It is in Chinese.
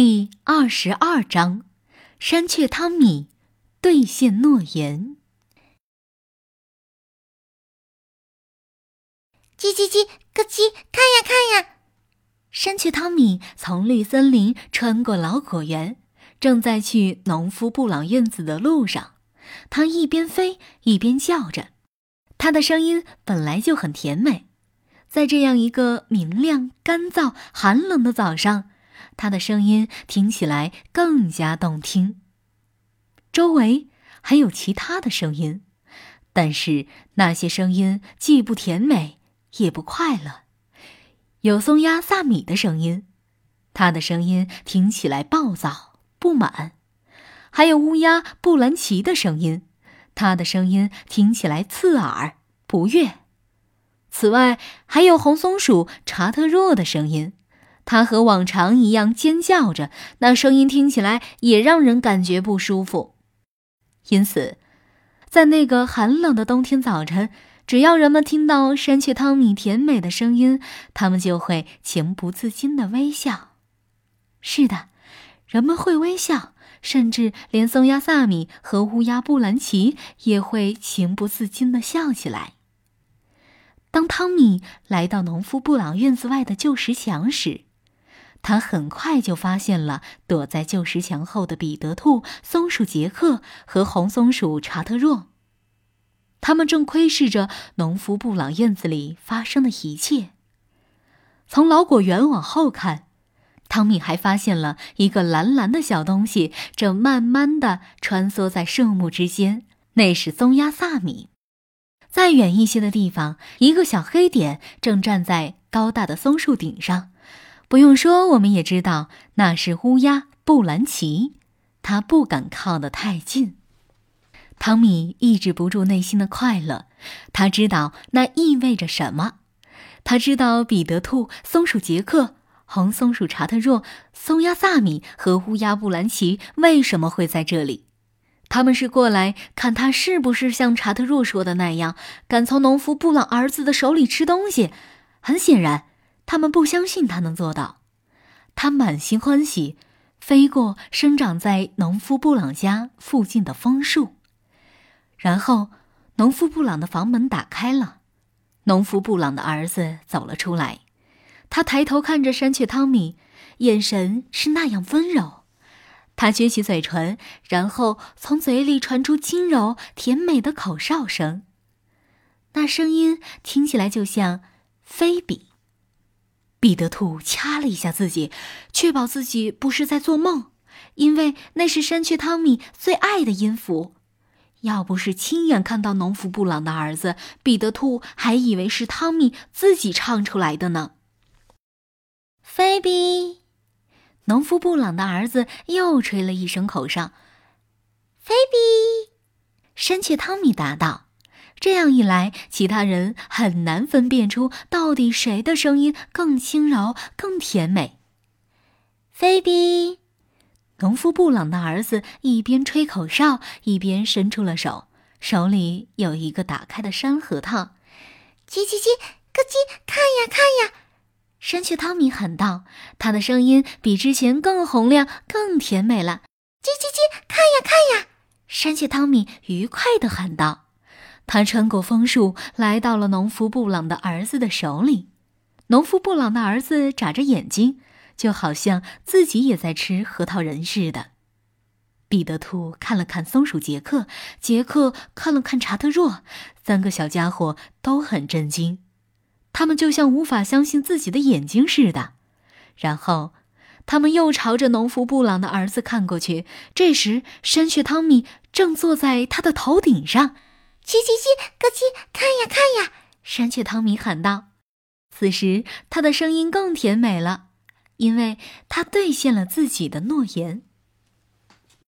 第二十二章：山雀汤米兑现诺言。叽叽叽，咯叽，看呀看呀！山雀汤米从绿森林穿过老果园，正在去农夫布朗院子的路上。它一边飞一边叫着，它的声音本来就很甜美，在这样一个明亮、干燥、寒冷的早上。他的声音听起来更加动听。周围还有其他的声音，但是那些声音既不甜美，也不快乐。有松鸦萨米的声音，他的声音听起来暴躁不满；还有乌鸦布兰奇的声音，他的声音听起来刺耳不悦。此外，还有红松鼠查特若的声音。他和往常一样尖叫着，那声音听起来也让人感觉不舒服。因此，在那个寒冷的冬天早晨，只要人们听到山雀汤米甜美的声音，他们就会情不自禁地微笑。是的，人们会微笑，甚至连松鸦萨米和乌鸦布兰奇也会情不自禁地笑起来。当汤米来到农夫布朗院子外的旧石墙时，他很快就发现了躲在旧石墙后的彼得兔、松鼠杰克和红松鼠查特若。他们正窥视着农夫布朗院子里发生的一切。从老果园往后看，汤米还发现了一个蓝蓝的小东西正慢慢的穿梭在树木之间，那是松鸦萨米。再远一些的地方，一个小黑点正站在高大的松树顶上。不用说，我们也知道那是乌鸦布兰奇。他不敢靠得太近。汤米抑制不住内心的快乐，他知道那意味着什么。他知道彼得兔、松鼠杰克、红松鼠查特若、松鸦萨米和乌鸦布兰奇为什么会在这里。他们是过来看他是不是像查特若说的那样，敢从农夫布朗儿子的手里吃东西。很显然。他们不相信他能做到，他满心欢喜，飞过生长在农夫布朗家附近的枫树，然后农夫布朗的房门打开了，农夫布朗的儿子走了出来，他抬头看着山雀汤米，眼神是那样温柔，他撅起嘴唇，然后从嘴里传出轻柔甜美的口哨声，那声音听起来就像菲比。彼得兔掐了一下自己，确保自己不是在做梦，因为那是山雀汤米最爱的音符。要不是亲眼看到农夫布朗的儿子，彼得兔还以为是汤米自己唱出来的呢。菲比，农夫布朗的儿子又吹了一声口哨。菲比，山雀汤米答道。这样一来，其他人很难分辨出到底谁的声音更轻柔、更甜美。菲比，农夫布朗的儿子一边吹口哨，一边伸出了手，手里有一个打开的山核桃。叽叽叽，咯叽，看呀看呀！山雀汤米喊道，他的声音比之前更洪亮、更甜美了。叽叽叽，看呀看呀！山雀汤米愉快地喊道。他穿过枫树，来到了农夫布朗的儿子的手里。农夫布朗的儿子眨着眼睛，就好像自己也在吃核桃仁似的。彼得兔看了看松鼠杰克，杰克看了看查特若，三个小家伙都很震惊，他们就像无法相信自己的眼睛似的。然后，他们又朝着农夫布朗的儿子看过去。这时，山雀汤米正坐在他的头顶上。叽叽叽，咯叽，看呀看呀！山雀汤米喊道。此时，他的声音更甜美了，因为他兑现了自己的诺言。